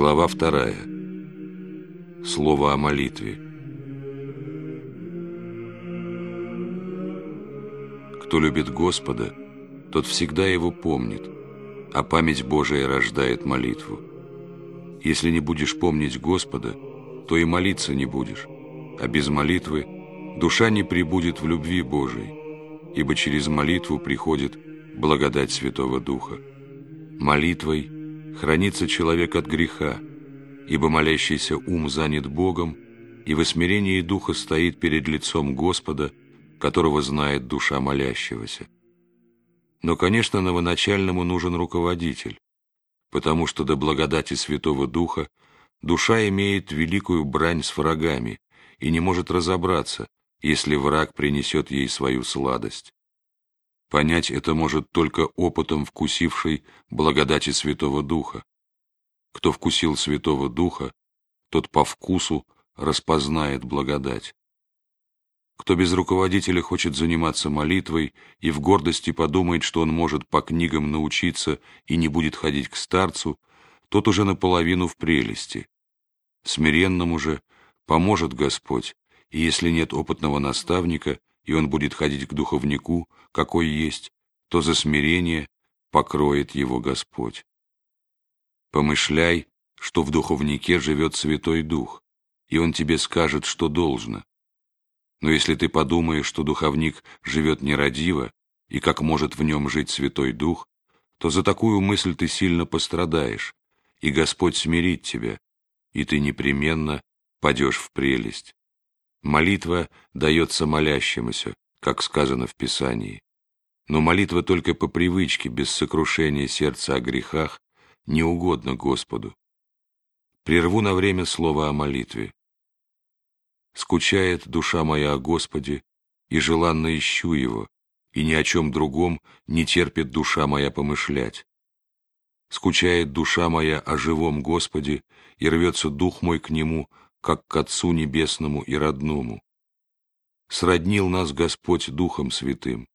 Глава вторая. Слово о молитве. Кто любит Господа, тот всегда его помнит, а память Божия рождает молитву. Если не будешь помнить Господа, то и молиться не будешь, а без молитвы душа не прибудет в любви Божией, ибо через молитву приходит благодать Святого Духа. Молитвой хранится человек от греха, ибо молящийся ум занят Богом, и в смирении Духа стоит перед лицом Господа, которого знает душа молящегося. Но, конечно, новоначальному нужен руководитель, потому что до благодати Святого Духа душа имеет великую брань с врагами и не может разобраться, если враг принесет ей свою сладость. Понять это может только опытом вкусивший благодати Святого Духа. Кто вкусил Святого Духа, тот по вкусу распознает благодать. Кто без руководителя хочет заниматься молитвой и в гордости подумает, что он может по книгам научиться и не будет ходить к старцу, тот уже наполовину в прелести. Смиренному же поможет Господь, и если нет опытного наставника, и он будет ходить к духовнику, какой есть, то за смирение покроет его Господь. Помышляй, что в духовнике живет Святой Дух, и он тебе скажет, что должно. Но если ты подумаешь, что духовник живет нерадиво, и как может в нем жить Святой Дух, то за такую мысль ты сильно пострадаешь, и Господь смирит тебя, и ты непременно падешь в прелесть. Молитва дается молящемуся, как сказано в Писании. Но молитва только по привычке, без сокрушения сердца о грехах, не угодно Господу. Прерву на время слово о молитве. Скучает душа моя о Господе, и желанно ищу Его, и ни о чем другом не терпит душа моя помышлять. Скучает душа моя о живом Господе, и рвется дух мой к Нему, как к Отцу Небесному и родному. Сроднил нас Господь Духом Святым.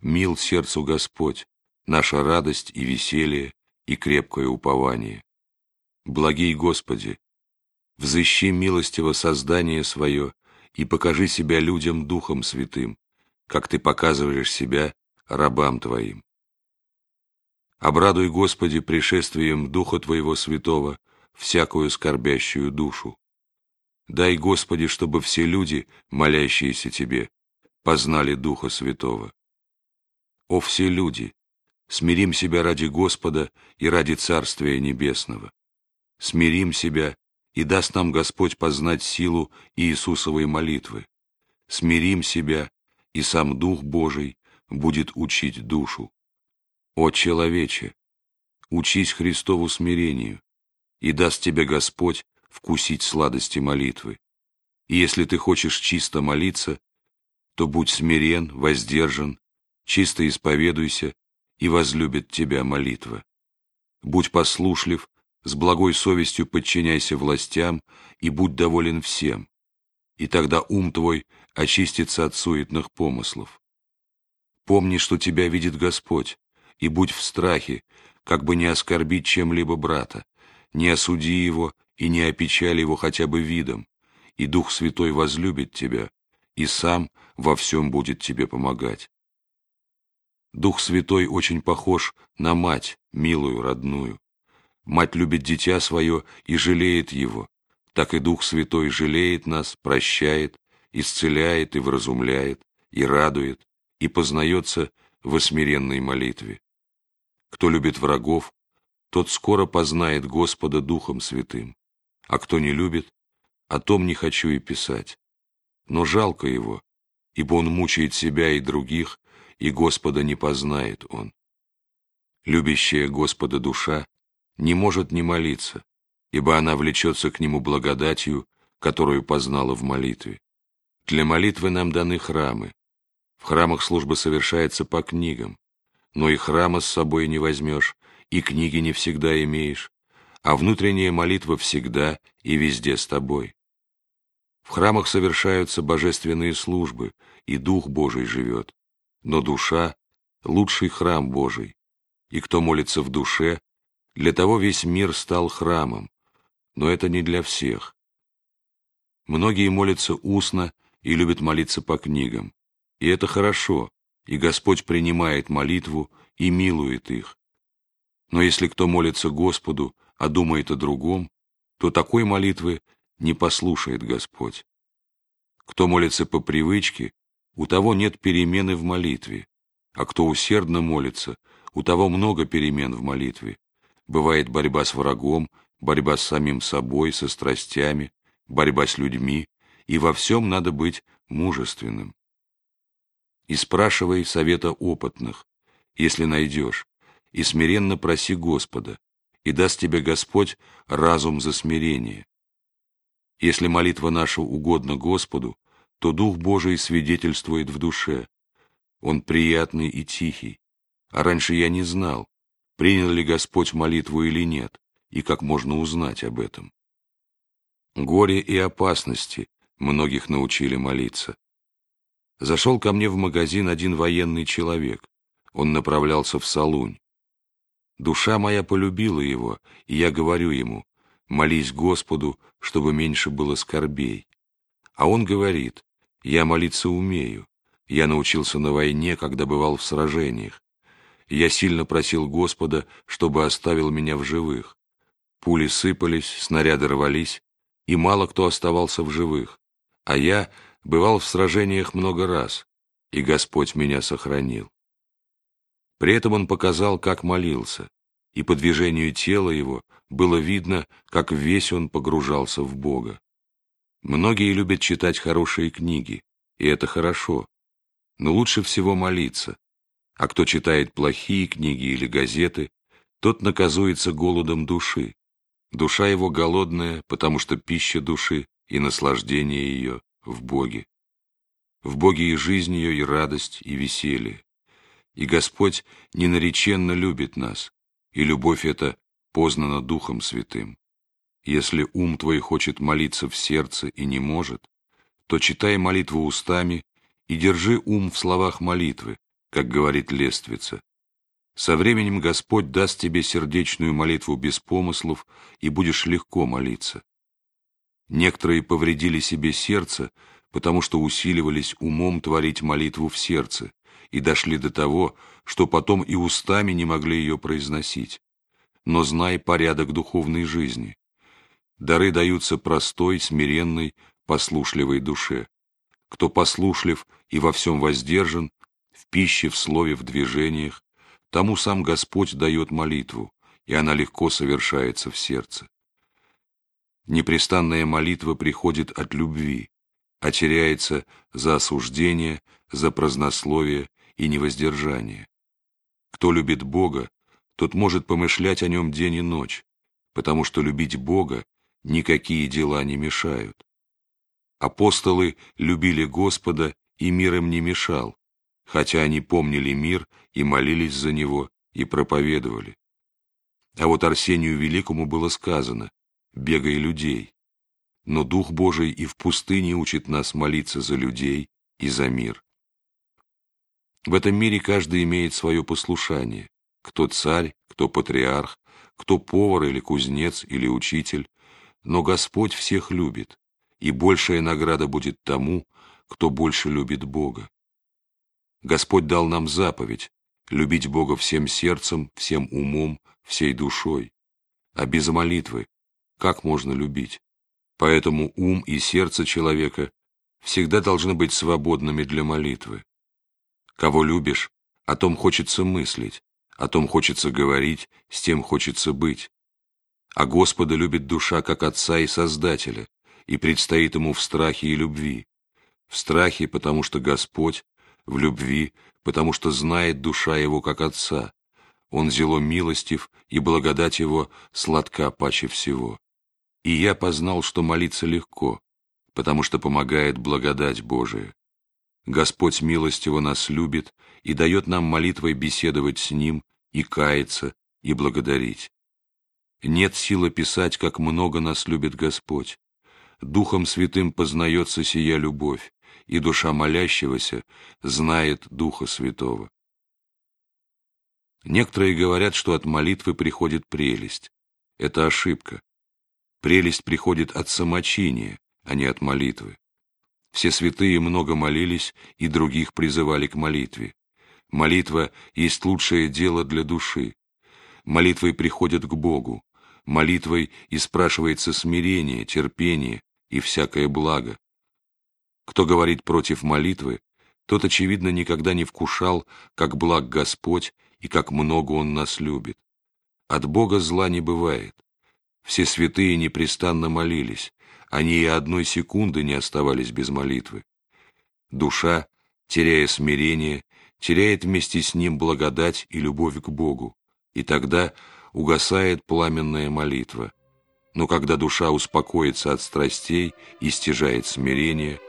Мил сердцу Господь, наша радость и веселье, и крепкое упование. Благий Господи, взыщи милостиво создание свое и покажи себя людям Духом Святым, как Ты показываешь себя рабам Твоим. Обрадуй, Господи, пришествием Духа Твоего Святого всякую скорбящую душу. Дай, Господи, чтобы все люди, молящиеся Тебе, познали Духа Святого. О все люди, смирим себя ради Господа и ради Царствия Небесного. Смирим себя и даст нам Господь познать силу Иисусовой молитвы. Смирим себя, и сам Дух Божий будет учить душу. О человече, учись Христову смирению, и даст тебе Господь вкусить сладости молитвы. И если ты хочешь чисто молиться, то будь смирен, воздержан, чисто исповедуйся, и возлюбит тебя молитва. Будь послушлив, с благой совестью подчиняйся властям и будь доволен всем, и тогда ум твой очистится от суетных помыслов. Помни, что тебя видит Господь, и будь в страхе, как бы не оскорбить чем-либо брата, не осуди его и не опечали его хотя бы видом, и Дух Святой возлюбит тебя, и сам во всем будет тебе помогать. Дух Святой очень похож на мать, милую, родную. Мать любит дитя свое и жалеет его, так и Дух Святой жалеет нас, прощает, исцеляет и вразумляет, и радует, и познается в осмиренной молитве. Кто любит врагов, тот скоро познает Господа Духом Святым а кто не любит, о том не хочу и писать. Но жалко его, ибо он мучает себя и других, и Господа не познает он. Любящая Господа душа не может не молиться, ибо она влечется к Нему благодатью, которую познала в молитве. Для молитвы нам даны храмы. В храмах служба совершается по книгам, но и храма с собой не возьмешь, и книги не всегда имеешь, а внутренняя молитва всегда и везде с тобой. В храмах совершаются божественные службы, и Дух Божий живет, но душа — лучший храм Божий, и кто молится в душе, для того весь мир стал храмом, но это не для всех. Многие молятся устно и любят молиться по книгам. И это хорошо, и Господь принимает молитву и милует их. Но если кто молится Господу, а думает о другом, то такой молитвы не послушает Господь. Кто молится по привычке, у того нет перемены в молитве, а кто усердно молится, у того много перемен в молитве. Бывает борьба с врагом, борьба с самим собой, со страстями, борьба с людьми, и во всем надо быть мужественным. И спрашивай совета опытных, если найдешь, и смиренно проси Господа, и даст тебе Господь разум за смирение. Если молитва наша угодна Господу, то Дух Божий свидетельствует в душе. Он приятный и тихий. А раньше я не знал, принял ли Господь молитву или нет, и как можно узнать об этом. Горе и опасности многих научили молиться. Зашел ко мне в магазин один военный человек. Он направлялся в Салунь. Душа моя полюбила его, и я говорю ему, молись Господу, чтобы меньше было скорбей. А он говорит, я молиться умею, я научился на войне, когда бывал в сражениях. Я сильно просил Господа, чтобы оставил меня в живых. Пули сыпались, снаряды рвались, и мало кто оставался в живых. А я бывал в сражениях много раз, и Господь меня сохранил. При этом он показал, как молился, и по движению тела его было видно, как весь он погружался в Бога. Многие любят читать хорошие книги, и это хорошо, но лучше всего молиться, а кто читает плохие книги или газеты, тот наказуется голодом души. Душа его голодная, потому что пища души и наслаждение ее в Боге. В Боге и жизнь ее, и радость, и веселье. И Господь ненареченно любит нас, и любовь эта познана Духом Святым. Если ум твой хочет молиться в сердце и не может, то читай молитву устами и держи ум в словах молитвы, как говорит лествица. Со временем Господь даст тебе сердечную молитву без помыслов, и будешь легко молиться. Некоторые повредили себе сердце, потому что усиливались умом творить молитву в сердце, и дошли до того, что потом и устами не могли ее произносить. Но знай порядок духовной жизни. Дары даются простой, смиренной, послушливой душе. Кто послушлив и во всем воздержан, в пище, в слове, в движениях, тому сам Господь дает молитву, и она легко совершается в сердце. Непрестанная молитва приходит от любви, а теряется за осуждение, за празднословие и невоздержание. Кто любит Бога, тот может помышлять о нем день и ночь, потому что любить Бога никакие дела не мешают. Апостолы любили Господа, и мир им не мешал, хотя они помнили мир и молились за него, и проповедовали. А вот Арсению Великому было сказано бегай людей. Но Дух Божий и в пустыне учит нас молиться за людей и за мир. В этом мире каждый имеет свое послушание. Кто царь, кто патриарх, кто повар или кузнец или учитель. Но Господь всех любит, и большая награда будет тому, кто больше любит Бога. Господь дал нам заповедь любить Бога всем сердцем, всем умом, всей душой. А без молитвы как можно любить. Поэтому ум и сердце человека всегда должны быть свободными для молитвы. Кого любишь, о том хочется мыслить, о том хочется говорить, с тем хочется быть. А Господа любит душа как Отца и Создателя, и предстоит ему в страхе и любви. В страхе, потому что Господь, в любви, потому что знает душа его как Отца. Он зело милостив, и благодать его сладка паче всего. И я познал, что молиться легко, потому что помогает благодать Божия. Господь милостиво нас любит и дает нам молитвой беседовать с Ним и каяться, и благодарить. Нет силы писать, как много нас любит Господь. Духом Святым познается сия любовь, и душа молящегося знает Духа Святого. Некоторые говорят, что от молитвы приходит прелесть. Это ошибка. Прелесть приходит от самочиния, а не от молитвы. Все святые много молились и других призывали к молитве. Молитва есть лучшее дело для души. Молитвой приходят к Богу. Молитвой и спрашивается смирение, терпение и всякое благо. Кто говорит против молитвы, тот, очевидно, никогда не вкушал, как благ Господь и как много Он нас любит. От Бога зла не бывает. Все святые непрестанно молились, они и одной секунды не оставались без молитвы. Душа, теряя смирение, теряет вместе с ним благодать и любовь к Богу, и тогда угасает пламенная молитва. Но когда душа успокоится от страстей и стяжает смирение,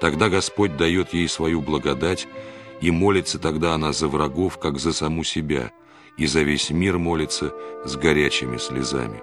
тогда Господь дает ей свою благодать, и молится тогда она за врагов, как за саму себя, и за весь мир молится с горячими слезами.